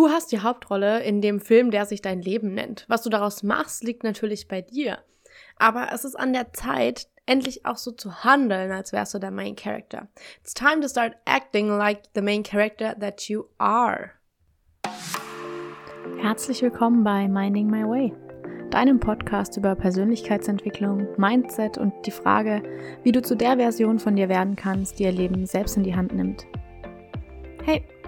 Du hast die Hauptrolle in dem Film, der sich dein Leben nennt. Was du daraus machst, liegt natürlich bei dir. Aber es ist an der Zeit, endlich auch so zu handeln, als wärst du der Main Character. It's time to start acting like the main character that you are. Herzlich willkommen bei Minding My Way, deinem Podcast über Persönlichkeitsentwicklung, Mindset und die Frage, wie du zu der Version von dir werden kannst, die ihr Leben selbst in die Hand nimmt. Hey,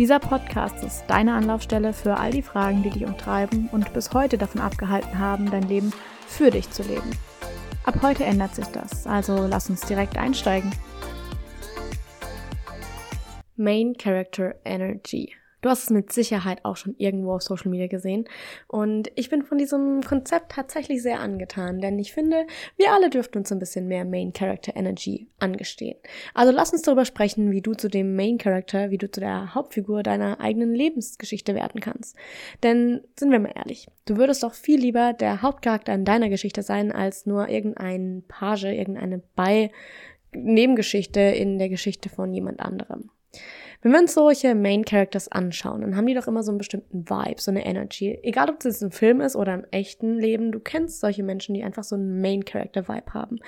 Dieser Podcast ist deine Anlaufstelle für all die Fragen, die dich umtreiben und bis heute davon abgehalten haben, dein Leben für dich zu leben. Ab heute ändert sich das, also lass uns direkt einsteigen. Main Character Energy. Du hast es mit Sicherheit auch schon irgendwo auf Social Media gesehen. Und ich bin von diesem Konzept tatsächlich sehr angetan, denn ich finde, wir alle dürften uns ein bisschen mehr Main Character Energy angestehen. Also lass uns darüber sprechen, wie du zu dem Main Character, wie du zu der Hauptfigur deiner eigenen Lebensgeschichte werden kannst. Denn sind wir mal ehrlich, du würdest doch viel lieber der Hauptcharakter in deiner Geschichte sein, als nur irgendein Page, irgendeine Bei Nebengeschichte in der Geschichte von jemand anderem. Wenn wir uns solche Main Characters anschauen, dann haben die doch immer so einen bestimmten Vibe, so eine Energy. Egal, ob es jetzt ein Film ist oder im echten Leben, du kennst solche Menschen, die einfach so einen Main Character Vibe haben.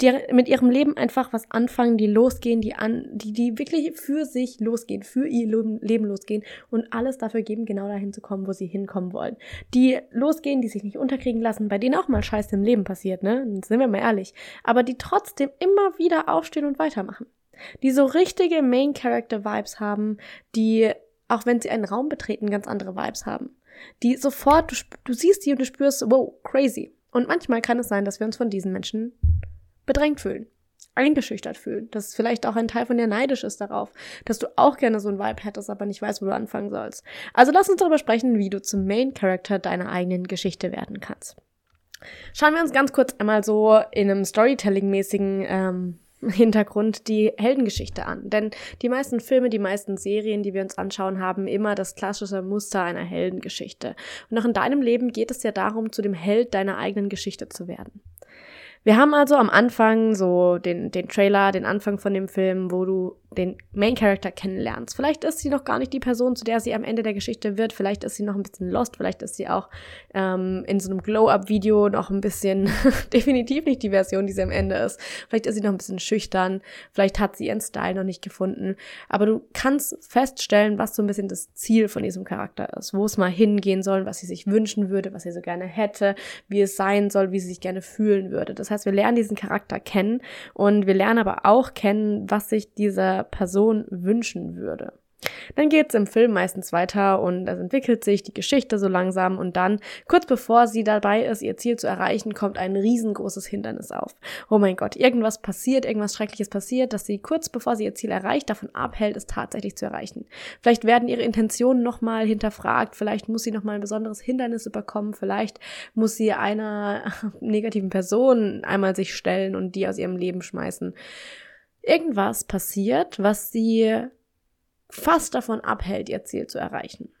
Die mit ihrem Leben einfach was anfangen, die losgehen, die an, die, die wirklich für sich losgehen, für ihr Leben losgehen und alles dafür geben, genau dahin zu kommen, wo sie hinkommen wollen. Die losgehen, die sich nicht unterkriegen lassen, bei denen auch mal Scheiße im Leben passiert, ne? Sind wir mal ehrlich. Aber die trotzdem immer wieder aufstehen und weitermachen die so richtige Main Character Vibes haben, die, auch wenn sie einen Raum betreten, ganz andere Vibes haben. Die sofort, du, du siehst die und du spürst, wow, crazy. Und manchmal kann es sein, dass wir uns von diesen Menschen bedrängt fühlen, eingeschüchtert fühlen, dass vielleicht auch ein Teil von dir neidisch ist darauf, dass du auch gerne so ein Vibe hättest, aber nicht weißt, wo du anfangen sollst. Also lass uns darüber sprechen, wie du zum Main Character deiner eigenen Geschichte werden kannst. Schauen wir uns ganz kurz einmal so in einem Storytelling-mäßigen ähm, Hintergrund die Heldengeschichte an. Denn die meisten Filme, die meisten Serien, die wir uns anschauen, haben immer das klassische Muster einer Heldengeschichte. Und auch in deinem Leben geht es ja darum, zu dem Held deiner eigenen Geschichte zu werden. Wir haben also am Anfang so den, den Trailer, den Anfang von dem Film, wo du den Main Character kennenlernst. Vielleicht ist sie noch gar nicht die Person, zu der sie am Ende der Geschichte wird. Vielleicht ist sie noch ein bisschen lost. Vielleicht ist sie auch ähm, in so einem Glow-Up-Video noch ein bisschen definitiv nicht die Version, die sie am Ende ist. Vielleicht ist sie noch ein bisschen schüchtern. Vielleicht hat sie ihren Style noch nicht gefunden. Aber du kannst feststellen, was so ein bisschen das Ziel von diesem Charakter ist. Wo es mal hingehen soll, was sie sich wünschen würde, was sie so gerne hätte, wie es sein soll, wie sie sich gerne fühlen würde. Das heißt, wir lernen diesen Charakter kennen und wir lernen aber auch kennen, was sich dieser Person wünschen würde. Dann geht's im Film meistens weiter und es entwickelt sich die Geschichte so langsam und dann, kurz bevor sie dabei ist, ihr Ziel zu erreichen, kommt ein riesengroßes Hindernis auf. Oh mein Gott, irgendwas passiert, irgendwas Schreckliches passiert, dass sie kurz bevor sie ihr Ziel erreicht, davon abhält, es tatsächlich zu erreichen. Vielleicht werden ihre Intentionen nochmal hinterfragt, vielleicht muss sie nochmal ein besonderes Hindernis überkommen, vielleicht muss sie einer negativen Person einmal sich stellen und die aus ihrem Leben schmeißen irgendwas passiert, was sie fast davon abhält, ihr Ziel zu erreichen.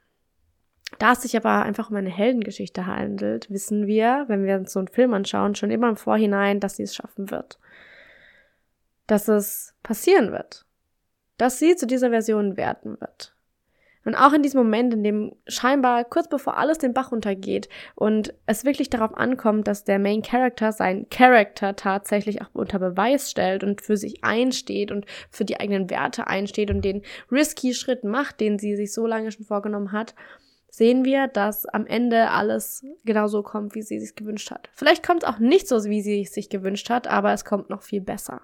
Da es sich aber einfach um eine Heldengeschichte handelt, wissen wir, wenn wir uns so einen Film anschauen, schon immer im Vorhinein, dass sie es schaffen wird. Dass es passieren wird. Dass sie zu dieser Version werden wird. Und auch in diesem Moment, in dem scheinbar kurz bevor alles den Bach runtergeht und es wirklich darauf ankommt, dass der Main Character sein Character tatsächlich auch unter Beweis stellt und für sich einsteht und für die eigenen Werte einsteht und den risky Schritt macht, den sie sich so lange schon vorgenommen hat, sehen wir, dass am Ende alles genauso kommt, wie sie sich gewünscht hat. Vielleicht kommt es auch nicht so, wie sie sich gewünscht hat, aber es kommt noch viel besser.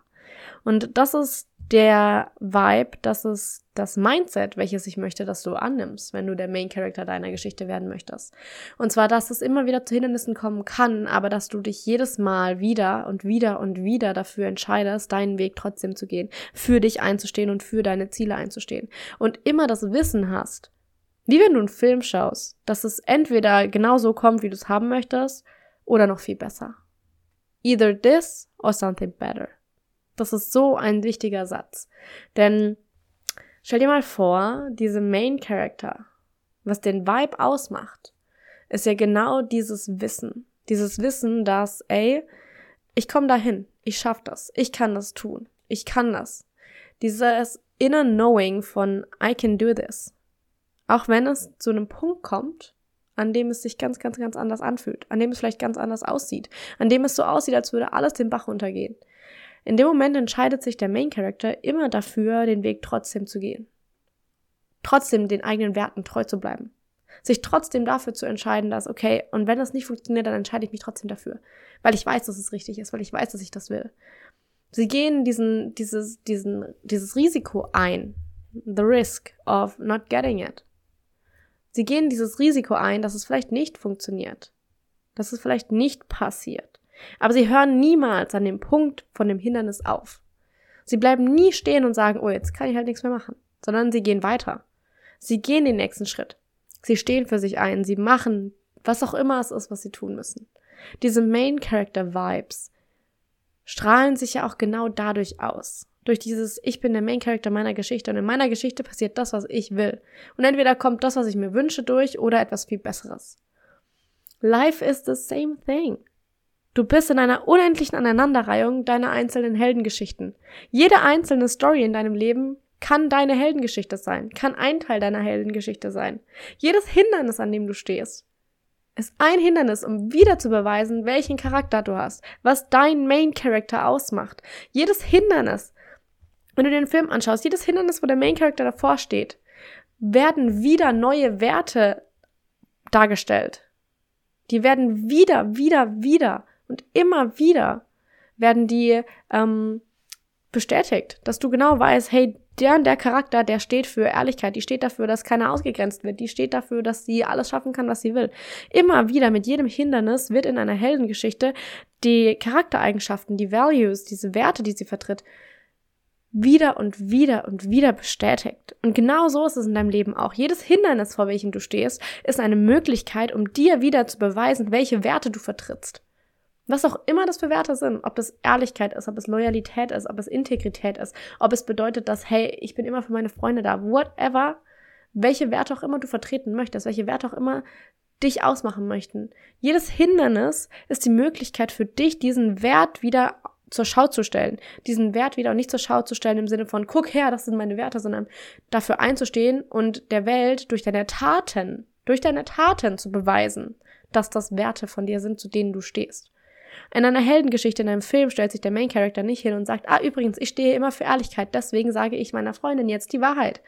Und das ist der Vibe, das ist das Mindset, welches ich möchte, dass du annimmst, wenn du der Main Character deiner Geschichte werden möchtest. Und zwar, dass es immer wieder zu Hindernissen kommen kann, aber dass du dich jedes Mal wieder und wieder und wieder dafür entscheidest, deinen Weg trotzdem zu gehen, für dich einzustehen und für deine Ziele einzustehen. Und immer das Wissen hast, Wie wenn du einen Film schaust, dass es entweder genau so kommt, wie du es haben möchtest, oder noch viel besser. Either this or something better. Das ist so ein wichtiger Satz. Denn stell dir mal vor, diese Main Character, was den Vibe ausmacht, ist ja genau dieses Wissen. Dieses Wissen, dass, ey, ich komme dahin, ich schaff das, ich kann das tun, ich kann das. Dieses inner Knowing von I can do this. Auch wenn es zu einem Punkt kommt, an dem es sich ganz, ganz, ganz anders anfühlt, an dem es vielleicht ganz anders aussieht, an dem es so aussieht, als würde alles den Bach untergehen. In dem Moment entscheidet sich der Main Character immer dafür, den Weg trotzdem zu gehen. Trotzdem den eigenen Werten treu zu bleiben. Sich trotzdem dafür zu entscheiden, dass, okay, und wenn das nicht funktioniert, dann entscheide ich mich trotzdem dafür. Weil ich weiß, dass es richtig ist, weil ich weiß, dass ich das will. Sie gehen diesen, dieses, diesen, dieses Risiko ein. The risk of not getting it. Sie gehen dieses Risiko ein, dass es vielleicht nicht funktioniert. Dass es vielleicht nicht passiert. Aber sie hören niemals an dem Punkt von dem Hindernis auf. Sie bleiben nie stehen und sagen, oh, jetzt kann ich halt nichts mehr machen. Sondern sie gehen weiter. Sie gehen den nächsten Schritt. Sie stehen für sich ein. Sie machen, was auch immer es ist, was sie tun müssen. Diese Main Character Vibes strahlen sich ja auch genau dadurch aus. Durch dieses, ich bin der Main Character meiner Geschichte und in meiner Geschichte passiert das, was ich will. Und entweder kommt das, was ich mir wünsche, durch oder etwas viel Besseres. Life is the same thing. Du bist in einer unendlichen Aneinanderreihung deiner einzelnen Heldengeschichten. Jede einzelne Story in deinem Leben kann deine Heldengeschichte sein, kann ein Teil deiner Heldengeschichte sein. Jedes Hindernis, an dem du stehst, ist ein Hindernis, um wieder zu beweisen, welchen Charakter du hast, was dein Main Character ausmacht. Jedes Hindernis, wenn du den Film anschaust, jedes Hindernis, wo der Main Character davor steht, werden wieder neue Werte dargestellt. Die werden wieder, wieder, wieder und immer wieder werden die ähm, bestätigt, dass du genau weißt, hey, der und der Charakter, der steht für Ehrlichkeit, die steht dafür, dass keiner ausgegrenzt wird, die steht dafür, dass sie alles schaffen kann, was sie will. Immer wieder mit jedem Hindernis wird in einer Heldengeschichte die Charaktereigenschaften, die Values, diese Werte, die sie vertritt, wieder und wieder und wieder bestätigt. Und genau so ist es in deinem Leben auch. Jedes Hindernis, vor welchem du stehst, ist eine Möglichkeit, um dir wieder zu beweisen, welche Werte du vertrittst. Was auch immer das für Werte sind, ob das Ehrlichkeit ist, ob es Loyalität ist, ob es Integrität ist, ob es bedeutet, dass, hey, ich bin immer für meine Freunde da, whatever, welche Werte auch immer du vertreten möchtest, welche Werte auch immer dich ausmachen möchten. Jedes Hindernis ist die Möglichkeit für dich, diesen Wert wieder zur Schau zu stellen, diesen Wert wieder nicht zur Schau zu stellen im Sinne von, guck her, das sind meine Werte, sondern dafür einzustehen und der Welt durch deine Taten, durch deine Taten zu beweisen, dass das Werte von dir sind, zu denen du stehst. In einer Heldengeschichte in einem Film stellt sich der Main Character nicht hin und sagt, ah, übrigens, ich stehe immer für Ehrlichkeit, deswegen sage ich meiner Freundin jetzt die Wahrheit.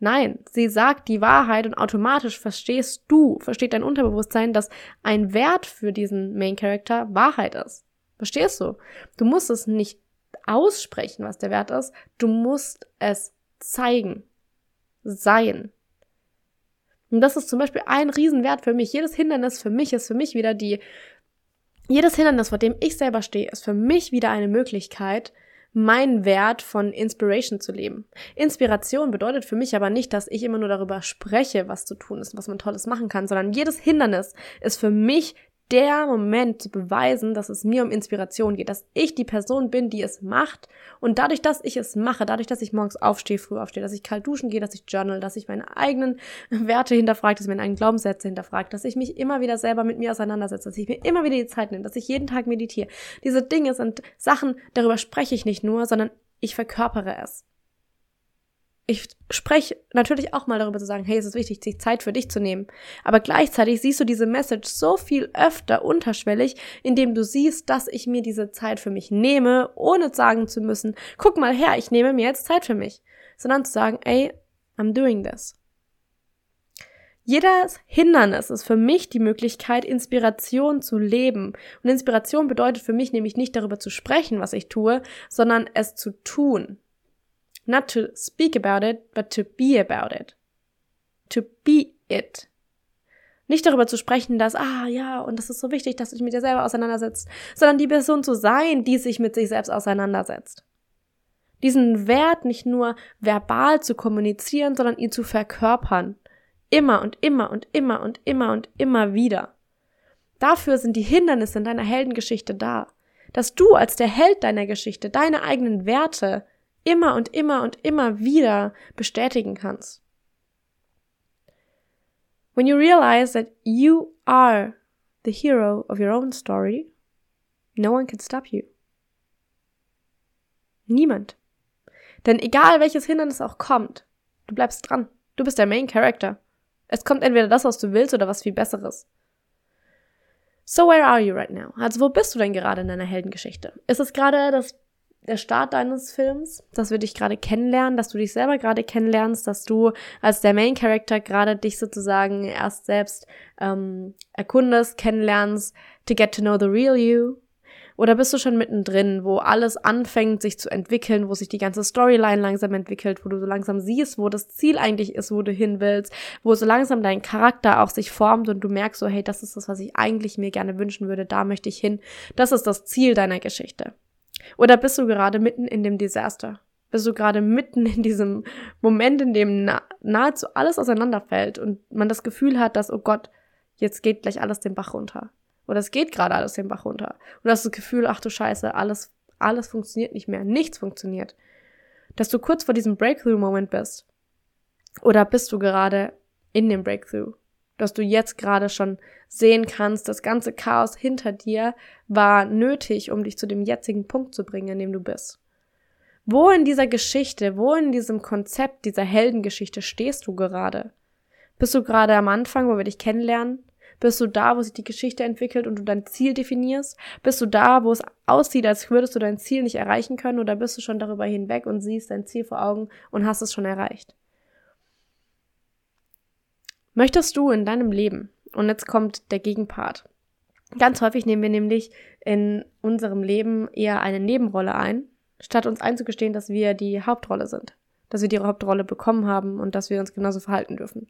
Nein, sie sagt die Wahrheit und automatisch verstehst du, versteht dein Unterbewusstsein, dass ein Wert für diesen Main Character Wahrheit ist. Verstehst du? Du musst es nicht aussprechen, was der Wert ist, du musst es zeigen, sein. Und das ist zum Beispiel ein Riesenwert für mich. Jedes Hindernis für mich ist für mich wieder die jedes Hindernis, vor dem ich selber stehe, ist für mich wieder eine Möglichkeit, meinen Wert von Inspiration zu leben. Inspiration bedeutet für mich aber nicht, dass ich immer nur darüber spreche, was zu tun ist, was man Tolles machen kann, sondern jedes Hindernis ist für mich der Moment zu beweisen, dass es mir um Inspiration geht, dass ich die Person bin, die es macht und dadurch, dass ich es mache, dadurch, dass ich morgens aufstehe, früh aufstehe, dass ich kalt duschen gehe, dass ich journal, dass ich meine eigenen Werte hinterfrage, dass ich meine eigenen Glaubenssätze hinterfrage, dass ich mich immer wieder selber mit mir auseinandersetze, dass ich mir immer wieder die Zeit nehme, dass ich jeden Tag meditiere. Diese Dinge sind Sachen, darüber spreche ich nicht nur, sondern ich verkörpere es ich spreche natürlich auch mal darüber zu sagen, hey, es ist wichtig, sich Zeit für dich zu nehmen. Aber gleichzeitig siehst du diese Message so viel öfter unterschwellig, indem du siehst, dass ich mir diese Zeit für mich nehme, ohne sagen zu müssen, guck mal her, ich nehme mir jetzt Zeit für mich. Sondern zu sagen, ey, I'm doing this. Jedes Hindernis ist für mich die Möglichkeit, Inspiration zu leben. Und Inspiration bedeutet für mich nämlich nicht darüber zu sprechen, was ich tue, sondern es zu tun. Not to speak about it, but to be about it. To be it. Nicht darüber zu sprechen, dass, ah ja, und das ist so wichtig, dass du dich mit dir selber auseinandersetzt, sondern die Person zu sein, die sich mit sich selbst auseinandersetzt. Diesen Wert nicht nur verbal zu kommunizieren, sondern ihn zu verkörpern. Immer und immer und immer und immer und immer wieder. Dafür sind die Hindernisse in deiner Heldengeschichte da. Dass du als der Held deiner Geschichte deine eigenen Werte immer und immer und immer wieder bestätigen kannst. When you realize that you are the hero of your own story, no one can stop you. Niemand. Denn egal welches Hindernis auch kommt, du bleibst dran. Du bist der Main Character. Es kommt entweder das, was du willst, oder was viel Besseres. So where are you right now? Also wo bist du denn gerade in deiner Heldengeschichte? Ist es gerade das der Start deines Films, dass wir dich gerade kennenlernen, dass du dich selber gerade kennenlernst, dass du als der Main Character gerade dich sozusagen erst selbst ähm, erkundest, kennenlernst, to get to know the real you. Oder bist du schon mittendrin, wo alles anfängt, sich zu entwickeln, wo sich die ganze Storyline langsam entwickelt, wo du so langsam siehst, wo das Ziel eigentlich ist, wo du hin willst, wo so langsam dein Charakter auch sich formt und du merkst so, hey, das ist das, was ich eigentlich mir gerne wünschen würde, da möchte ich hin. Das ist das Ziel deiner Geschichte. Oder bist du gerade mitten in dem Desaster? Bist du gerade mitten in diesem Moment, in dem nahezu alles auseinanderfällt und man das Gefühl hat, dass, oh Gott, jetzt geht gleich alles den Bach runter. Oder es geht gerade alles den Bach runter. Und du hast das Gefühl, ach du Scheiße, alles, alles funktioniert nicht mehr. Nichts funktioniert. Dass du kurz vor diesem Breakthrough-Moment bist. Oder bist du gerade in dem Breakthrough? Dass du jetzt gerade schon sehen kannst, das ganze Chaos hinter dir war nötig, um dich zu dem jetzigen Punkt zu bringen, in dem du bist. Wo in dieser Geschichte, wo in diesem Konzept dieser Heldengeschichte stehst du gerade? Bist du gerade am Anfang, wo wir dich kennenlernen? Bist du da, wo sich die Geschichte entwickelt und du dein Ziel definierst? Bist du da, wo es aussieht, als würdest du dein Ziel nicht erreichen können? Oder bist du schon darüber hinweg und siehst dein Ziel vor Augen und hast es schon erreicht? Möchtest du in deinem Leben, und jetzt kommt der Gegenpart, ganz häufig nehmen wir nämlich in unserem Leben eher eine Nebenrolle ein, statt uns einzugestehen, dass wir die Hauptrolle sind, dass wir die Hauptrolle bekommen haben und dass wir uns genauso verhalten dürfen.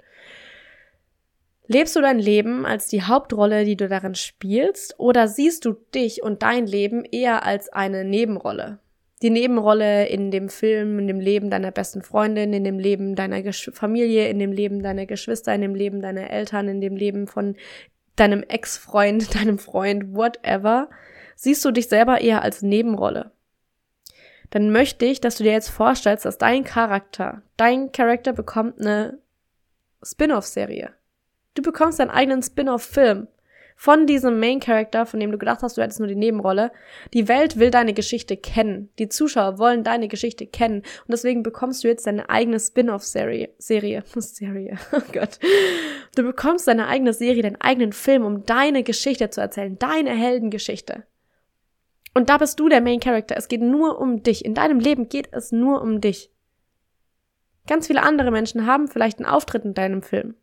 Lebst du dein Leben als die Hauptrolle, die du darin spielst, oder siehst du dich und dein Leben eher als eine Nebenrolle? Die Nebenrolle in dem Film, in dem Leben deiner besten Freundin, in dem Leben deiner Gesch Familie, in dem Leben deiner Geschwister, in dem Leben deiner Eltern, in dem Leben von deinem Ex-Freund, deinem Freund, whatever, siehst du dich selber eher als Nebenrolle. Dann möchte ich, dass du dir jetzt vorstellst, dass dein Charakter, dein Charakter bekommt eine Spin-off-Serie. Du bekommst deinen eigenen Spin-off-Film von diesem Main Character, von dem du gedacht hast, du hättest nur die Nebenrolle. Die Welt will deine Geschichte kennen. Die Zuschauer wollen deine Geschichte kennen. Und deswegen bekommst du jetzt deine eigene Spin-off-Serie. Serie. Serie. Oh Gott. Du bekommst deine eigene Serie, deinen eigenen Film, um deine Geschichte zu erzählen. Deine Heldengeschichte. Und da bist du der Main Character. Es geht nur um dich. In deinem Leben geht es nur um dich. Ganz viele andere Menschen haben vielleicht einen Auftritt in deinem Film.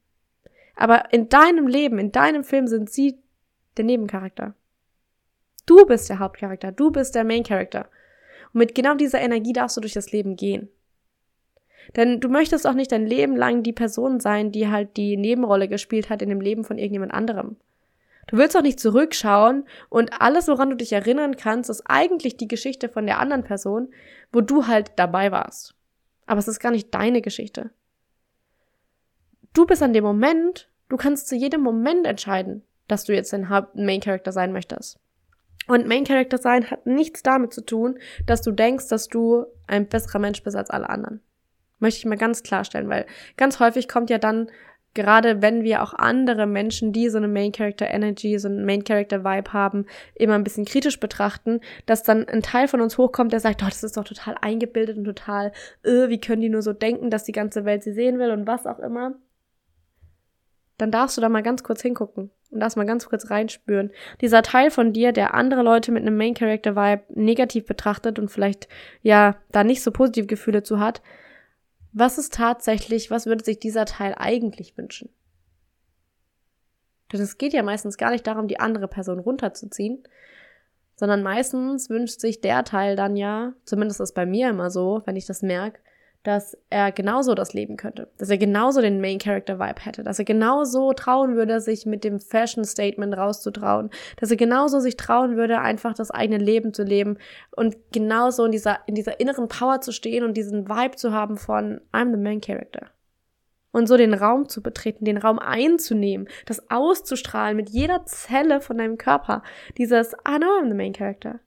Aber in deinem Leben, in deinem Film sind sie der Nebencharakter. Du bist der Hauptcharakter, du bist der Main Character. Und mit genau dieser Energie darfst du durch das Leben gehen. Denn du möchtest auch nicht dein Leben lang die Person sein, die halt die Nebenrolle gespielt hat in dem Leben von irgendjemand anderem. Du willst auch nicht zurückschauen und alles, woran du dich erinnern kannst, ist eigentlich die Geschichte von der anderen Person, wo du halt dabei warst. Aber es ist gar nicht deine Geschichte. Du bist an dem Moment, du kannst zu jedem Moment entscheiden, dass du jetzt ein Main Character sein möchtest. Und Main Character sein hat nichts damit zu tun, dass du denkst, dass du ein besserer Mensch bist als alle anderen. Möchte ich mal ganz klarstellen, weil ganz häufig kommt ja dann, gerade wenn wir auch andere Menschen, die so eine Main Character Energy, so eine Main Character Vibe haben, immer ein bisschen kritisch betrachten, dass dann ein Teil von uns hochkommt, der sagt, oh, das ist doch total eingebildet und total, äh, wie können die nur so denken, dass die ganze Welt sie sehen will und was auch immer dann darfst du da mal ganz kurz hingucken und darfst mal ganz kurz reinspüren. Dieser Teil von dir, der andere Leute mit einem Main Character Vibe negativ betrachtet und vielleicht ja da nicht so positive Gefühle zu hat, was ist tatsächlich, was würde sich dieser Teil eigentlich wünschen? Denn es geht ja meistens gar nicht darum, die andere Person runterzuziehen, sondern meistens wünscht sich der Teil dann ja, zumindest ist bei mir immer so, wenn ich das merke, dass er genauso das leben könnte, dass er genauso den Main Character Vibe hätte, dass er genauso trauen würde, sich mit dem Fashion Statement rauszutrauen, dass er genauso sich trauen würde, einfach das eigene Leben zu leben und genauso in dieser in dieser inneren Power zu stehen und diesen Vibe zu haben von I'm the Main Character. Und so den Raum zu betreten, den Raum einzunehmen, das auszustrahlen mit jeder Zelle von deinem Körper. Dieses, ah no, I'm the main character.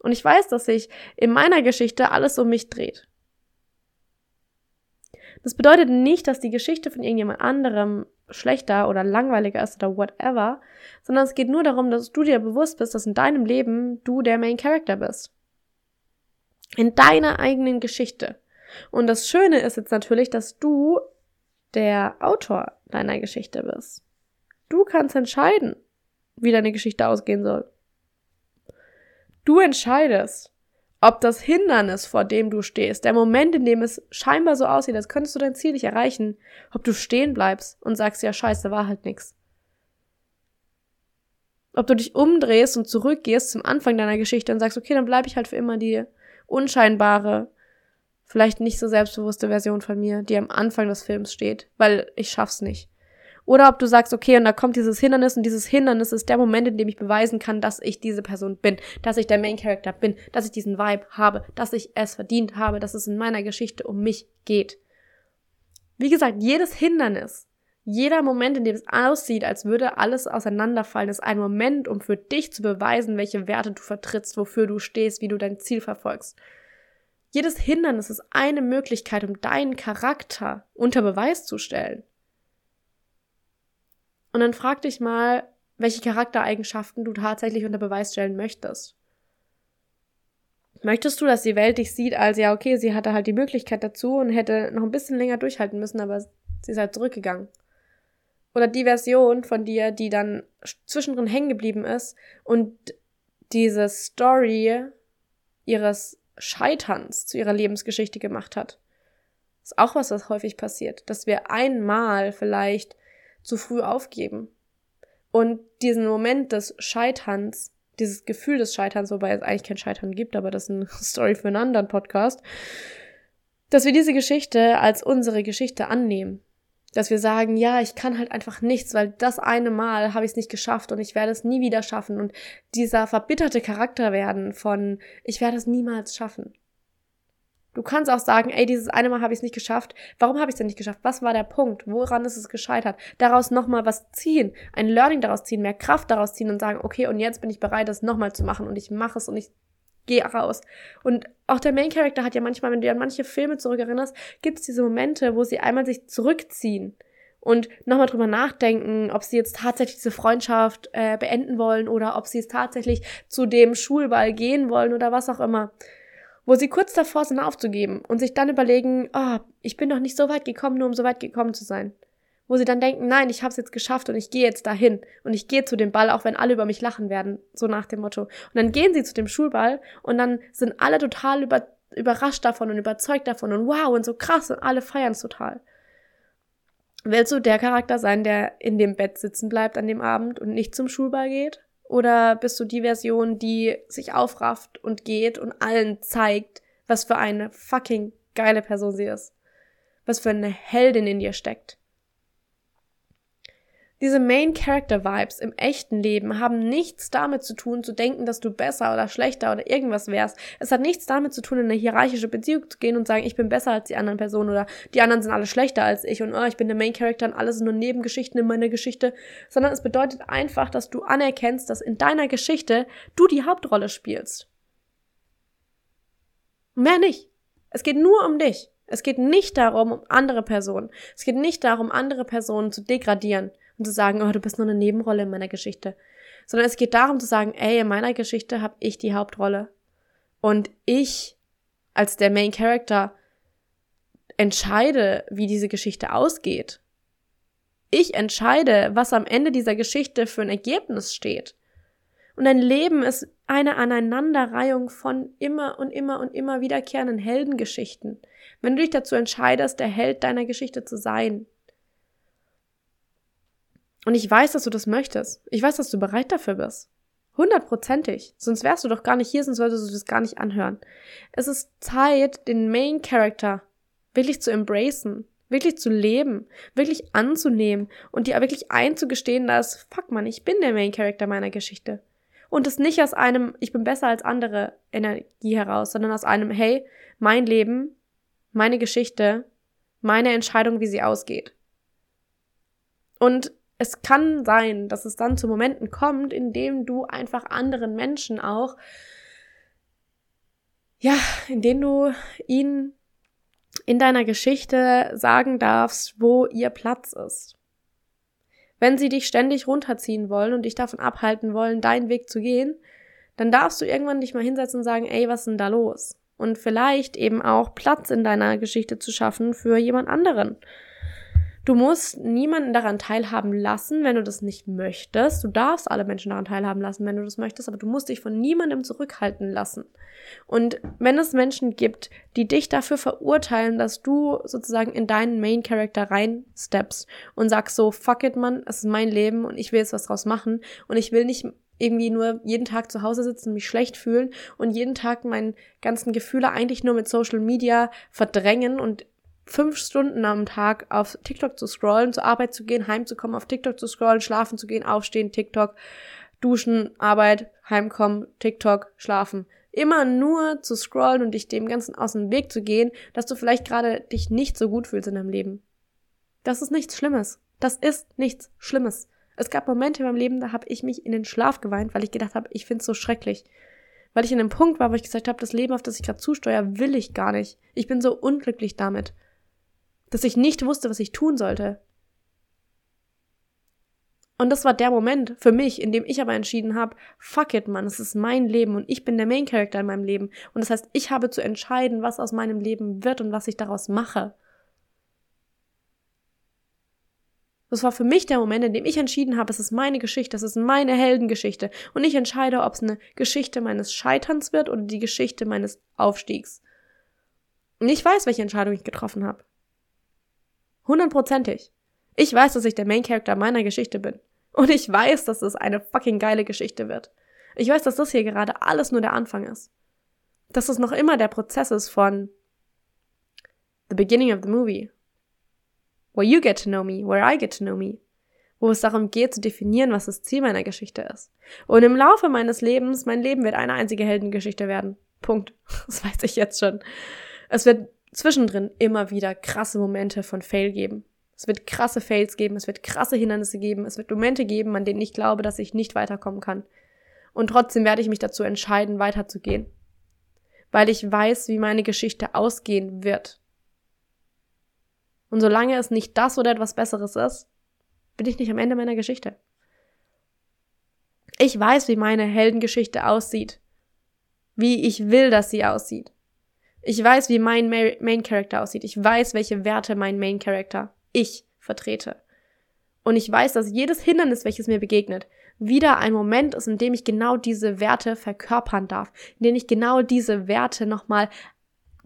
Und ich weiß, dass sich in meiner Geschichte alles um mich dreht. Das bedeutet nicht, dass die Geschichte von irgendjemand anderem schlechter oder langweiliger ist oder whatever, sondern es geht nur darum, dass du dir bewusst bist, dass in deinem Leben du der Main Character bist. In deiner eigenen Geschichte. Und das Schöne ist jetzt natürlich, dass du der Autor deiner Geschichte bist. Du kannst entscheiden, wie deine Geschichte ausgehen soll. Du entscheidest, ob das Hindernis, vor dem du stehst, der Moment, in dem es scheinbar so aussieht, als könntest du dein Ziel nicht erreichen, ob du stehen bleibst und sagst, ja scheiße, war halt nix. Ob du dich umdrehst und zurückgehst zum Anfang deiner Geschichte und sagst, okay, dann bleibe ich halt für immer die unscheinbare, vielleicht nicht so selbstbewusste Version von mir, die am Anfang des Films steht, weil ich schaff's nicht. Oder ob du sagst, okay, und da kommt dieses Hindernis und dieses Hindernis ist der Moment, in dem ich beweisen kann, dass ich diese Person bin, dass ich der Main Character bin, dass ich diesen Vibe habe, dass ich es verdient habe, dass es in meiner Geschichte um mich geht. Wie gesagt, jedes Hindernis, jeder Moment, in dem es aussieht, als würde alles auseinanderfallen, ist ein Moment, um für dich zu beweisen, welche Werte du vertrittst, wofür du stehst, wie du dein Ziel verfolgst. Jedes Hindernis ist eine Möglichkeit, um deinen Charakter unter Beweis zu stellen. Und dann frag dich mal, welche Charaktereigenschaften du tatsächlich unter Beweis stellen möchtest. Möchtest du, dass die Welt dich sieht als, ja, okay, sie hatte halt die Möglichkeit dazu und hätte noch ein bisschen länger durchhalten müssen, aber sie ist halt zurückgegangen. Oder die Version von dir, die dann zwischendrin hängen geblieben ist und diese Story ihres Scheiterns zu ihrer Lebensgeschichte gemacht hat. ist auch was, was häufig passiert, dass wir einmal vielleicht zu früh aufgeben. Und diesen Moment des Scheiterns, dieses Gefühl des Scheiterns, wobei es eigentlich kein Scheitern gibt, aber das ist eine Story für einen anderen Podcast, dass wir diese Geschichte als unsere Geschichte annehmen. Dass wir sagen, ja, ich kann halt einfach nichts, weil das eine Mal habe ich es nicht geschafft und ich werde es nie wieder schaffen. Und dieser verbitterte Charakter werden von, ich werde es niemals schaffen. Du kannst auch sagen, ey, dieses eine Mal habe ich es nicht geschafft. Warum habe ich es denn nicht geschafft? Was war der Punkt? Woran ist es gescheitert? Daraus nochmal was ziehen, ein Learning daraus ziehen, mehr Kraft daraus ziehen und sagen, okay, und jetzt bin ich bereit, das nochmal zu machen und ich mache es und ich gehe raus. Und auch der Main Character hat ja manchmal, wenn du an manche Filme zurückerinnerst, gibt es diese Momente, wo sie einmal sich zurückziehen und nochmal drüber nachdenken, ob sie jetzt tatsächlich diese Freundschaft äh, beenden wollen oder ob sie es tatsächlich zu dem Schulball gehen wollen oder was auch immer wo sie kurz davor sind aufzugeben und sich dann überlegen, oh, ich bin noch nicht so weit gekommen, nur um so weit gekommen zu sein. Wo sie dann denken, nein, ich habe es jetzt geschafft und ich gehe jetzt dahin und ich gehe zu dem Ball, auch wenn alle über mich lachen werden, so nach dem Motto. Und dann gehen sie zu dem Schulball und dann sind alle total über, überrascht davon und überzeugt davon und wow und so krass und alle feiern es total. Willst du der Charakter sein, der in dem Bett sitzen bleibt an dem Abend und nicht zum Schulball geht? Oder bist du die Version, die sich aufrafft und geht und allen zeigt, was für eine fucking geile Person sie ist? Was für eine Heldin in dir steckt? Diese Main Character Vibes im echten Leben haben nichts damit zu tun, zu denken, dass du besser oder schlechter oder irgendwas wärst. Es hat nichts damit zu tun, in eine hierarchische Beziehung zu gehen und sagen, ich bin besser als die anderen Personen oder die anderen sind alle schlechter als ich und oh, ich bin der Main Character und alles sind nur Nebengeschichten in meiner Geschichte, sondern es bedeutet einfach, dass du anerkennst, dass in deiner Geschichte du die Hauptrolle spielst. Mehr nicht. Es geht nur um dich. Es geht nicht darum, um andere Personen. Es geht nicht darum, andere Personen zu degradieren und zu sagen, oh, du bist nur eine Nebenrolle in meiner Geschichte. Sondern es geht darum zu sagen, ey, in meiner Geschichte habe ich die Hauptrolle. Und ich als der Main Character entscheide, wie diese Geschichte ausgeht. Ich entscheide, was am Ende dieser Geschichte für ein Ergebnis steht. Und dein Leben ist eine Aneinanderreihung von immer und immer und immer wiederkehrenden Heldengeschichten. Wenn du dich dazu entscheidest, der Held deiner Geschichte zu sein, und ich weiß, dass du das möchtest. Ich weiß, dass du bereit dafür bist. Hundertprozentig. Sonst wärst du doch gar nicht hier, sonst solltest du das gar nicht anhören. Es ist Zeit, den Main Character wirklich zu embracen, wirklich zu leben, wirklich anzunehmen und dir wirklich einzugestehen, dass, fuck man, ich bin der Main Character meiner Geschichte. Und es nicht aus einem, ich bin besser als andere Energie heraus, sondern aus einem, hey, mein Leben, meine Geschichte, meine Entscheidung, wie sie ausgeht. Und es kann sein, dass es dann zu Momenten kommt, in denen du einfach anderen Menschen auch, ja, in denen du ihnen in deiner Geschichte sagen darfst, wo ihr Platz ist. Wenn sie dich ständig runterziehen wollen und dich davon abhalten wollen, deinen Weg zu gehen, dann darfst du irgendwann dich mal hinsetzen und sagen, ey, was ist denn da los? Und vielleicht eben auch Platz in deiner Geschichte zu schaffen für jemand anderen. Du musst niemanden daran teilhaben lassen, wenn du das nicht möchtest. Du darfst alle Menschen daran teilhaben lassen, wenn du das möchtest, aber du musst dich von niemandem zurückhalten lassen. Und wenn es Menschen gibt, die dich dafür verurteilen, dass du sozusagen in deinen Main Character reinsteppst und sagst so, fuck it, man, es ist mein Leben und ich will jetzt was draus machen und ich will nicht irgendwie nur jeden Tag zu Hause sitzen, mich schlecht fühlen und jeden Tag meinen ganzen Gefühle eigentlich nur mit Social Media verdrängen und fünf Stunden am Tag auf TikTok zu scrollen, zur Arbeit zu gehen, heimzukommen, auf TikTok zu scrollen, schlafen zu gehen, aufstehen, TikTok, duschen, Arbeit, heimkommen, TikTok, schlafen. Immer nur zu scrollen und dich dem Ganzen aus dem Weg zu gehen, dass du vielleicht gerade dich nicht so gut fühlst in deinem Leben. Das ist nichts Schlimmes. Das ist nichts Schlimmes. Es gab Momente in meinem Leben, da habe ich mich in den Schlaf geweint, weil ich gedacht habe, ich find's so schrecklich. Weil ich in einem Punkt war, wo ich gesagt habe, das Leben, auf das ich gerade zusteuere, will ich gar nicht. Ich bin so unglücklich damit dass ich nicht wusste, was ich tun sollte. Und das war der Moment für mich, in dem ich aber entschieden habe, fuck it, man, es ist mein Leben und ich bin der Main Character in meinem Leben. Und das heißt, ich habe zu entscheiden, was aus meinem Leben wird und was ich daraus mache. Das war für mich der Moment, in dem ich entschieden habe, es ist meine Geschichte, es ist meine Heldengeschichte. Und ich entscheide, ob es eine Geschichte meines Scheiterns wird oder die Geschichte meines Aufstiegs. Und ich weiß, welche Entscheidung ich getroffen habe. Hundertprozentig. Ich weiß, dass ich der Main Character meiner Geschichte bin. Und ich weiß, dass es eine fucking geile Geschichte wird. Ich weiß, dass das hier gerade alles nur der Anfang ist. Dass es noch immer der Prozess ist von the beginning of the movie. Where you get to know me, where I get to know me. Wo es darum geht zu definieren, was das Ziel meiner Geschichte ist. Und im Laufe meines Lebens, mein Leben wird eine einzige Heldengeschichte werden. Punkt. Das weiß ich jetzt schon. Es wird zwischendrin immer wieder krasse Momente von Fail geben. Es wird krasse Fails geben, es wird krasse Hindernisse geben, es wird Momente geben, an denen ich glaube, dass ich nicht weiterkommen kann. Und trotzdem werde ich mich dazu entscheiden, weiterzugehen. Weil ich weiß, wie meine Geschichte ausgehen wird. Und solange es nicht das oder etwas Besseres ist, bin ich nicht am Ende meiner Geschichte. Ich weiß, wie meine Heldengeschichte aussieht. Wie ich will, dass sie aussieht. Ich weiß, wie mein Main Character aussieht. Ich weiß, welche Werte mein Main Character ich vertrete. Und ich weiß, dass jedes Hindernis, welches mir begegnet, wieder ein Moment ist, in dem ich genau diese Werte verkörpern darf, in dem ich genau diese Werte nochmal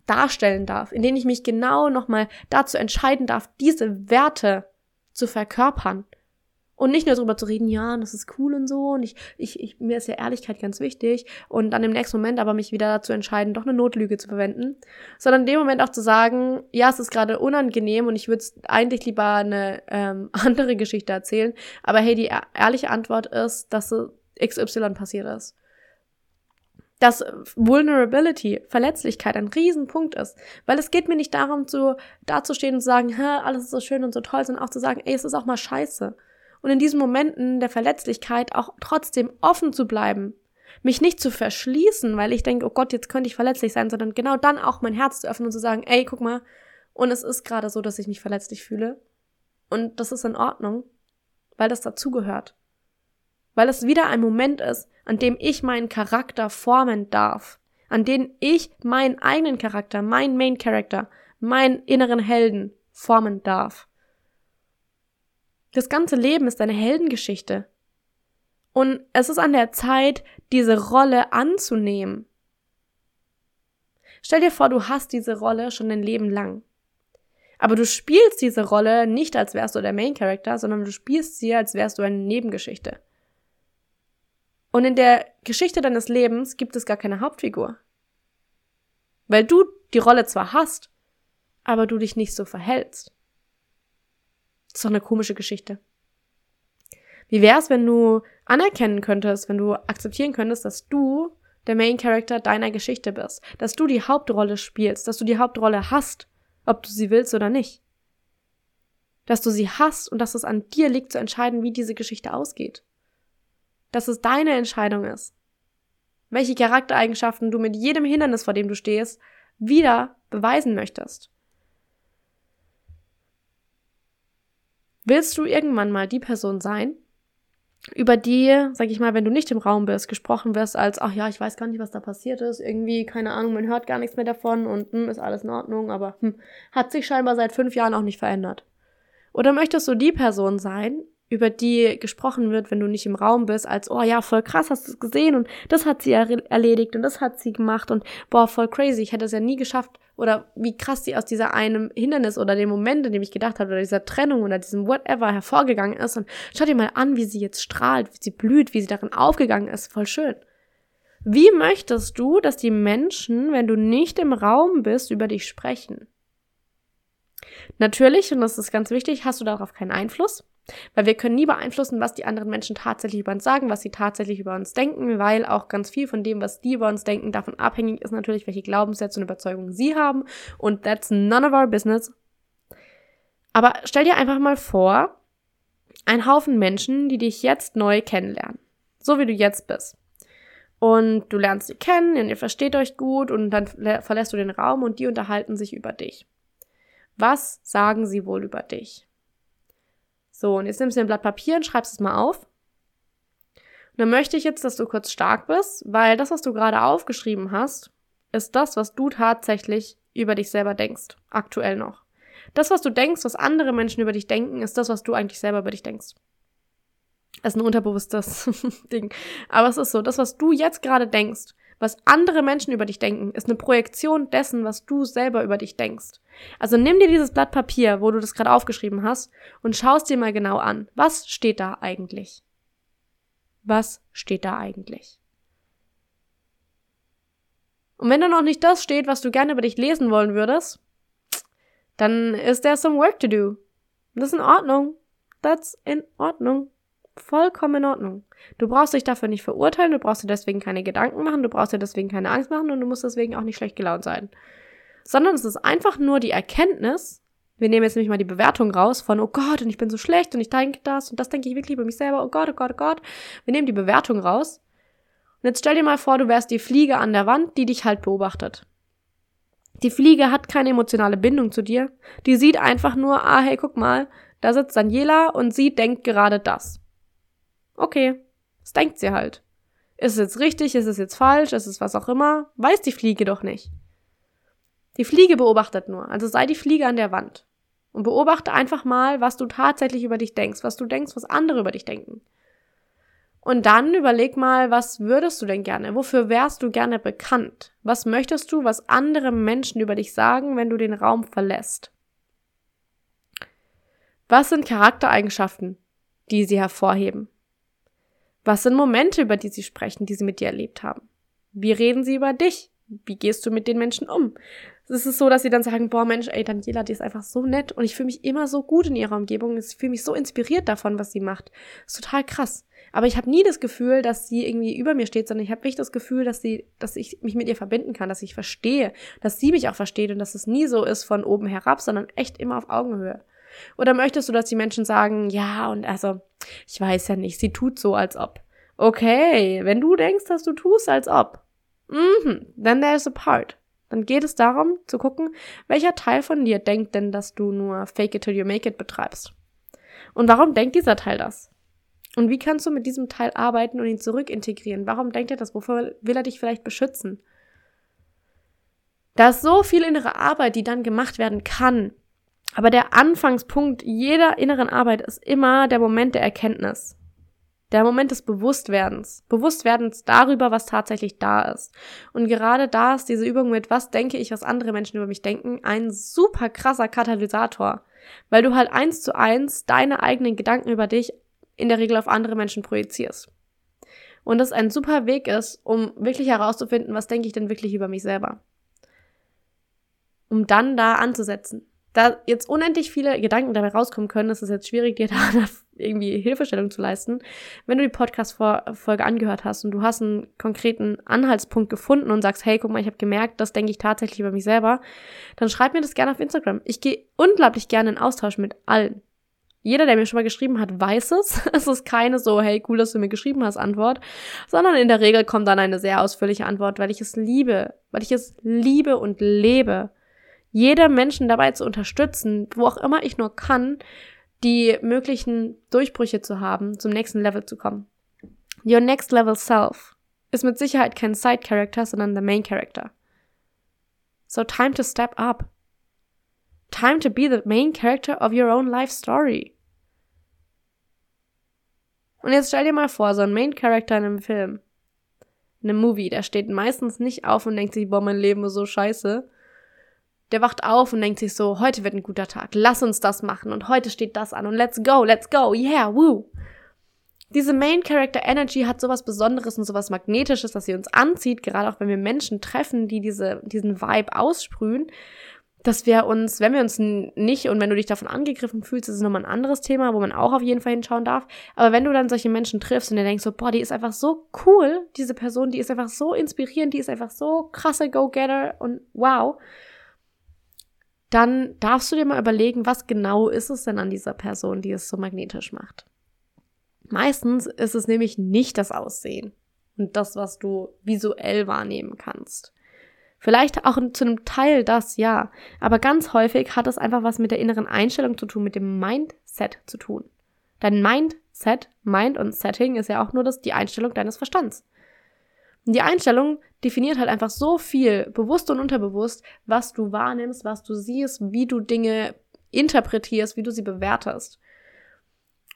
darstellen darf, in denen ich mich genau nochmal dazu entscheiden darf, diese Werte zu verkörpern und nicht nur darüber zu reden, ja, das ist cool und so, und ich, ich, ich, mir ist ja Ehrlichkeit ganz wichtig, und dann im nächsten Moment aber mich wieder dazu entscheiden, doch eine Notlüge zu verwenden, sondern in dem Moment auch zu sagen, ja, es ist gerade unangenehm und ich würde eigentlich lieber eine ähm, andere Geschichte erzählen, aber hey, die ehrliche Antwort ist, dass XY passiert ist. Dass Vulnerability, Verletzlichkeit ein Riesenpunkt ist. Weil es geht mir nicht darum, zu, dazustehen und zu sagen, Hä, alles ist so schön und so toll, sondern auch zu sagen, ey, es ist auch mal scheiße und in diesen Momenten der Verletzlichkeit auch trotzdem offen zu bleiben. Mich nicht zu verschließen, weil ich denke, oh Gott, jetzt könnte ich verletzlich sein, sondern genau dann auch mein Herz zu öffnen und zu sagen, ey, guck mal, und es ist gerade so, dass ich mich verletzlich fühle. Und das ist in Ordnung, weil das dazugehört. Weil es wieder ein Moment ist, an dem ich meinen Charakter formen darf. An dem ich meinen eigenen Charakter, meinen Main Character, meinen inneren Helden formen darf. Das ganze Leben ist eine Heldengeschichte. Und es ist an der Zeit, diese Rolle anzunehmen. Stell dir vor, du hast diese Rolle schon dein Leben lang. Aber du spielst diese Rolle nicht, als wärst du der Main Character, sondern du spielst sie, als wärst du eine Nebengeschichte. Und in der Geschichte deines Lebens gibt es gar keine Hauptfigur. Weil du die Rolle zwar hast, aber du dich nicht so verhältst. Das ist doch eine komische Geschichte. Wie wär's, wenn du anerkennen könntest, wenn du akzeptieren könntest, dass du der Main Character deiner Geschichte bist, dass du die Hauptrolle spielst, dass du die Hauptrolle hast, ob du sie willst oder nicht. Dass du sie hast und dass es an dir liegt zu entscheiden, wie diese Geschichte ausgeht. Dass es deine Entscheidung ist. Welche Charaktereigenschaften du mit jedem Hindernis, vor dem du stehst, wieder beweisen möchtest. Willst du irgendwann mal die Person sein, über die, sag ich mal, wenn du nicht im Raum bist, gesprochen wirst als, ach ja, ich weiß gar nicht, was da passiert ist, irgendwie, keine Ahnung, man hört gar nichts mehr davon und hm, ist alles in Ordnung, aber hm, hat sich scheinbar seit fünf Jahren auch nicht verändert. Oder möchtest du die Person sein, über die gesprochen wird, wenn du nicht im Raum bist, als, oh ja, voll krass, hast du es gesehen und das hat sie erledigt und das hat sie gemacht und boah, voll crazy, ich hätte es ja nie geschafft oder wie krass sie aus dieser einem Hindernis oder dem Moment, in dem ich gedacht habe oder dieser Trennung oder diesem whatever hervorgegangen ist und schau dir mal an, wie sie jetzt strahlt, wie sie blüht, wie sie darin aufgegangen ist, voll schön. Wie möchtest du, dass die Menschen, wenn du nicht im Raum bist, über dich sprechen? Natürlich, und das ist ganz wichtig, hast du darauf keinen Einfluss. Weil wir können nie beeinflussen, was die anderen Menschen tatsächlich über uns sagen, was sie tatsächlich über uns denken, weil auch ganz viel von dem, was die über uns denken, davon abhängig ist natürlich, welche Glaubenssätze und Überzeugungen sie haben. Und that's none of our business. Aber stell dir einfach mal vor, ein Haufen Menschen, die dich jetzt neu kennenlernen. So wie du jetzt bist. Und du lernst sie kennen und ihr versteht euch gut und dann verlässt du den Raum und die unterhalten sich über dich. Was sagen sie wohl über dich? So, und jetzt nimmst du ein Blatt Papier und schreibst es mal auf. Und dann möchte ich jetzt, dass du kurz stark bist, weil das, was du gerade aufgeschrieben hast, ist das, was du tatsächlich über dich selber denkst. Aktuell noch. Das, was du denkst, was andere Menschen über dich denken, ist das, was du eigentlich selber über dich denkst. Das ist ein unterbewusstes Ding. Aber es ist so, das, was du jetzt gerade denkst, was andere Menschen über dich denken, ist eine Projektion dessen, was du selber über dich denkst. Also nimm dir dieses Blatt Papier, wo du das gerade aufgeschrieben hast, und schaust dir mal genau an. Was steht da eigentlich? Was steht da eigentlich? Und wenn da noch nicht das steht, was du gerne über dich lesen wollen würdest, dann ist there some work to do. Das ist in Ordnung. That's in Ordnung vollkommen in Ordnung. Du brauchst dich dafür nicht verurteilen, du brauchst dir deswegen keine Gedanken machen, du brauchst dir deswegen keine Angst machen und du musst deswegen auch nicht schlecht gelaunt sein. Sondern es ist einfach nur die Erkenntnis, wir nehmen jetzt nämlich mal die Bewertung raus von, oh Gott, und ich bin so schlecht und ich denke das und das denke ich wirklich über mich selber, oh Gott, oh Gott, oh Gott. Wir nehmen die Bewertung raus. Und jetzt stell dir mal vor, du wärst die Fliege an der Wand, die dich halt beobachtet. Die Fliege hat keine emotionale Bindung zu dir. Die sieht einfach nur, ah, hey, guck mal, da sitzt Daniela und sie denkt gerade das. Okay, das denkt sie halt. Ist es jetzt richtig, ist es jetzt falsch, ist es was auch immer, weiß die Fliege doch nicht. Die Fliege beobachtet nur, also sei die Fliege an der Wand. Und beobachte einfach mal, was du tatsächlich über dich denkst, was du denkst, was andere über dich denken. Und dann überleg mal, was würdest du denn gerne? Wofür wärst du gerne bekannt? Was möchtest du, was andere Menschen über dich sagen, wenn du den Raum verlässt? Was sind Charaktereigenschaften, die sie hervorheben? Was sind Momente, über die sie sprechen, die sie mit dir erlebt haben? Wie reden sie über dich? Wie gehst du mit den Menschen um? Es ist so, dass sie dann sagen, boah Mensch, ey, Daniela, die ist einfach so nett und ich fühle mich immer so gut in ihrer Umgebung. Ich fühle mich so inspiriert davon, was sie macht. Ist total krass. Aber ich habe nie das Gefühl, dass sie irgendwie über mir steht, sondern ich habe wirklich das Gefühl, dass sie, dass ich mich mit ihr verbinden kann, dass ich verstehe, dass sie mich auch versteht und dass es nie so ist von oben herab, sondern echt immer auf Augenhöhe. Oder möchtest du, dass die Menschen sagen, ja, und also, ich weiß ja nicht, sie tut so, als ob. Okay, wenn du denkst, dass du tust, als ob. Mhm, then there's a part. Dann geht es darum, zu gucken, welcher Teil von dir denkt denn, dass du nur fake it till you make it betreibst. Und warum denkt dieser Teil das? Und wie kannst du mit diesem Teil arbeiten und ihn zurückintegrieren? Warum denkt er das? Wofür will er dich vielleicht beschützen? Da ist so viel innere Arbeit, die dann gemacht werden kann, aber der Anfangspunkt jeder inneren Arbeit ist immer der Moment der Erkenntnis. Der Moment des Bewusstwerdens. Bewusstwerdens darüber, was tatsächlich da ist. Und gerade da ist diese Übung mit, was denke ich, was andere Menschen über mich denken, ein super krasser Katalysator. Weil du halt eins zu eins deine eigenen Gedanken über dich in der Regel auf andere Menschen projizierst. Und das ein super Weg ist, um wirklich herauszufinden, was denke ich denn wirklich über mich selber. Um dann da anzusetzen da jetzt unendlich viele Gedanken dabei rauskommen können, ist es jetzt schwierig, dir da irgendwie Hilfestellung zu leisten. Wenn du die Podcast-Folge angehört hast und du hast einen konkreten Anhaltspunkt gefunden und sagst, hey, guck mal, ich habe gemerkt, das denke ich tatsächlich über mich selber, dann schreib mir das gerne auf Instagram. Ich gehe unglaublich gerne in Austausch mit allen. Jeder, der mir schon mal geschrieben hat, weiß es. Es ist keine so, hey, cool, dass du mir geschrieben hast, Antwort, sondern in der Regel kommt dann eine sehr ausführliche Antwort, weil ich es liebe, weil ich es liebe und lebe, jeder Menschen dabei zu unterstützen, wo auch immer ich nur kann, die möglichen Durchbrüche zu haben, zum nächsten Level zu kommen. Your next level self ist mit Sicherheit kein Side Character, sondern the Main Character. So time to step up. Time to be the main character of your own life story. Und jetzt stell dir mal vor, so ein Main Character in einem Film, in einem Movie, der steht meistens nicht auf und denkt sich, boah, mein Leben ist so scheiße. Der wacht auf und denkt sich so, heute wird ein guter Tag, lass uns das machen und heute steht das an und let's go, let's go, yeah, woo. Diese Main Character Energy hat sowas Besonderes und sowas Magnetisches, dass sie uns anzieht, gerade auch wenn wir Menschen treffen, die diese, diesen Vibe aussprühen dass wir uns, wenn wir uns nicht und wenn du dich davon angegriffen fühlst, ist es nochmal ein anderes Thema, wo man auch auf jeden Fall hinschauen darf. Aber wenn du dann solche Menschen triffst und dir denkst so, boah, die ist einfach so cool, diese Person, die ist einfach so inspirierend, die ist einfach so krasse Go-Getter und wow, dann darfst du dir mal überlegen, was genau ist es denn an dieser Person, die es so magnetisch macht. Meistens ist es nämlich nicht das Aussehen und das, was du visuell wahrnehmen kannst. Vielleicht auch zu einem Teil das, ja. Aber ganz häufig hat es einfach was mit der inneren Einstellung zu tun, mit dem Mindset zu tun. Dein Mindset, Mind und Setting ist ja auch nur das, die Einstellung deines Verstands. Und die Einstellung definiert halt einfach so viel, bewusst und unterbewusst, was du wahrnimmst, was du siehst, wie du Dinge interpretierst, wie du sie bewertest.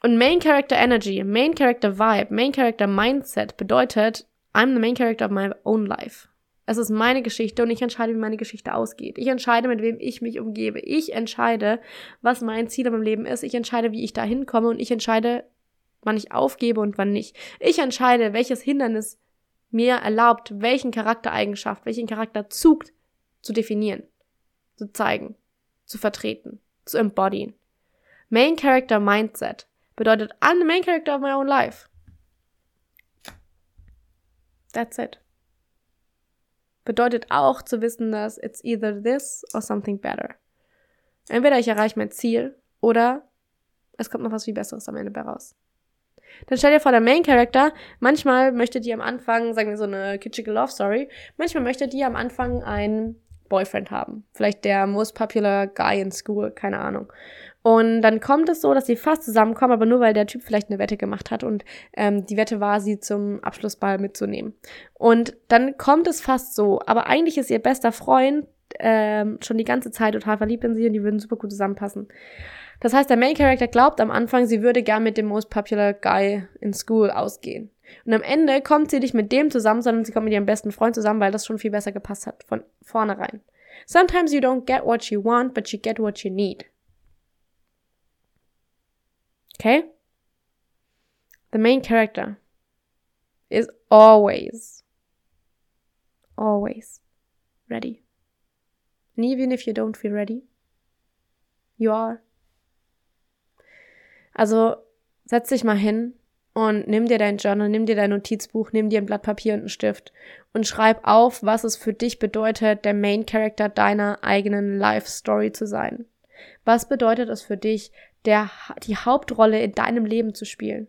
Und Main Character Energy, Main Character Vibe, Main Character Mindset bedeutet, I'm the main character of my own life. Es ist meine Geschichte und ich entscheide, wie meine Geschichte ausgeht. Ich entscheide, mit wem ich mich umgebe. Ich entscheide, was mein Ziel im Leben ist. Ich entscheide, wie ich da hinkomme und ich entscheide, wann ich aufgebe und wann nicht. Ich entscheide, welches Hindernis mir erlaubt, welchen Charaktereigenschaft, welchen Charakterzug zu definieren, zu zeigen, zu vertreten, zu embodyen. Main Character Mindset bedeutet I'm the main character of my own life. That's it bedeutet auch zu wissen, dass it's either this or something better. Entweder ich erreiche mein Ziel oder es kommt noch was viel Besseres am Ende bei raus. Dann stell dir vor, der Main Character, manchmal möchte die am Anfang, sagen wir so eine kitschige Love Story, manchmal möchte die am Anfang einen Boyfriend haben. Vielleicht der most popular guy in school, keine Ahnung. Und dann kommt es so, dass sie fast zusammenkommen, aber nur weil der Typ vielleicht eine Wette gemacht hat und ähm, die Wette war, sie zum Abschlussball mitzunehmen. Und dann kommt es fast so, aber eigentlich ist ihr bester Freund ähm, schon die ganze Zeit total verliebt in sie und die würden super gut zusammenpassen. Das heißt, der Main Character glaubt am Anfang, sie würde gern mit dem most popular guy in school ausgehen. Und am Ende kommt sie nicht mit dem zusammen, sondern sie kommt mit ihrem besten Freund zusammen, weil das schon viel besser gepasst hat von vornherein. Sometimes you don't get what you want, but you get what you need. Okay? The main character is always, always ready. And even if you don't feel ready, you are. Also setz dich mal hin und nimm dir dein Journal, nimm dir dein Notizbuch, nimm dir ein Blatt Papier und einen Stift und schreib auf, was es für dich bedeutet, der Main Character deiner eigenen Life Story zu sein. Was bedeutet es für dich, der, die Hauptrolle in deinem Leben zu spielen?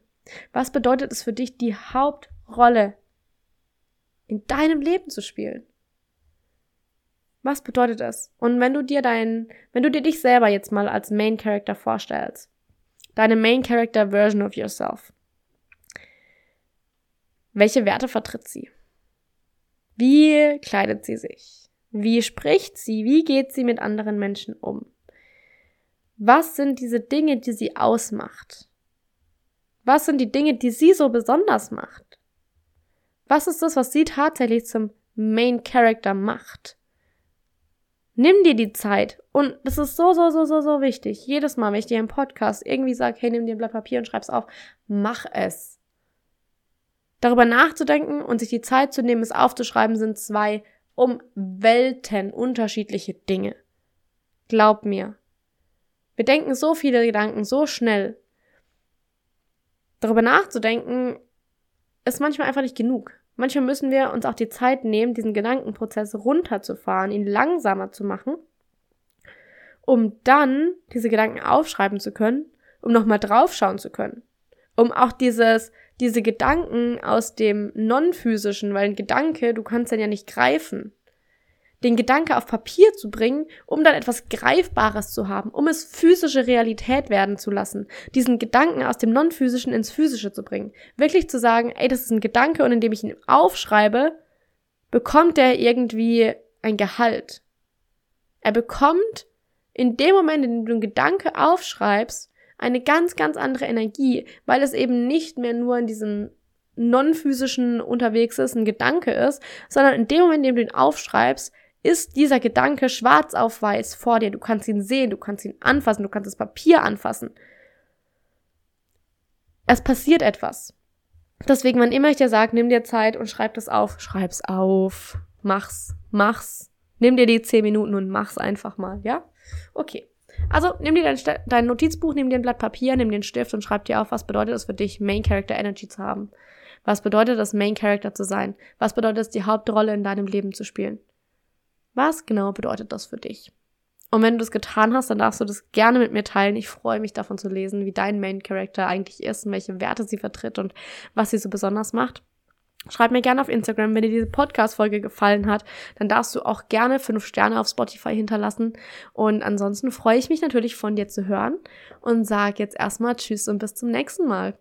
Was bedeutet es für dich, die Hauptrolle in deinem Leben zu spielen? Was bedeutet das? Und wenn du dir dein, wenn du dir dich selber jetzt mal als Main Character vorstellst, deine Main Character Version of yourself, welche Werte vertritt sie? Wie kleidet sie sich? Wie spricht sie? Wie geht sie mit anderen Menschen um? Was sind diese Dinge, die sie ausmacht? Was sind die Dinge, die sie so besonders macht? Was ist das, was sie tatsächlich zum Main Character macht? Nimm dir die Zeit. Und das ist so, so, so, so, so wichtig. Jedes Mal, wenn ich dir im Podcast irgendwie sage, hey, nimm dir ein Blatt Papier und schreib's auf, mach es. Darüber nachzudenken und sich die Zeit zu nehmen, es aufzuschreiben, sind zwei um Welten unterschiedliche Dinge. Glaub mir. Wir denken so viele Gedanken so schnell. Darüber nachzudenken ist manchmal einfach nicht genug. Manchmal müssen wir uns auch die Zeit nehmen, diesen Gedankenprozess runterzufahren, ihn langsamer zu machen, um dann diese Gedanken aufschreiben zu können um nochmal draufschauen zu können. Um auch dieses, diese Gedanken aus dem Non-Physischen, weil ein Gedanke, du kannst den ja nicht greifen den Gedanke auf Papier zu bringen, um dann etwas Greifbares zu haben, um es physische Realität werden zu lassen, diesen Gedanken aus dem Non-Physischen ins Physische zu bringen. Wirklich zu sagen, ey, das ist ein Gedanke und indem ich ihn aufschreibe, bekommt er irgendwie ein Gehalt. Er bekommt in dem Moment, in dem du einen Gedanke aufschreibst, eine ganz, ganz andere Energie, weil es eben nicht mehr nur in diesem non-physischen unterwegs ist, ein Gedanke ist, sondern in dem Moment, in dem du ihn aufschreibst, ist dieser Gedanke schwarz auf weiß vor dir. Du kannst ihn sehen, du kannst ihn anfassen, du kannst das Papier anfassen. Es passiert etwas. Deswegen, wann immer ich dir sage, nimm dir Zeit und schreib das auf, schreib's auf, mach's, mach's. Nimm dir die zehn Minuten und mach's einfach mal, ja? Okay. Also nimm dir dein, dein Notizbuch, nimm dir ein Blatt Papier, nimm einen Stift und schreib dir auf, was bedeutet es für dich, Main Character Energy zu haben. Was bedeutet es, Main Character zu sein? Was bedeutet es, die Hauptrolle in deinem Leben zu spielen? Was genau bedeutet das für dich? Und wenn du das getan hast, dann darfst du das gerne mit mir teilen. Ich freue mich davon zu lesen, wie dein Main Character eigentlich ist und welche Werte sie vertritt und was sie so besonders macht. Schreib mir gerne auf Instagram, wenn dir diese Podcast-Folge gefallen hat, dann darfst du auch gerne fünf Sterne auf Spotify hinterlassen. Und ansonsten freue ich mich natürlich von dir zu hören und sage jetzt erstmal Tschüss und bis zum nächsten Mal.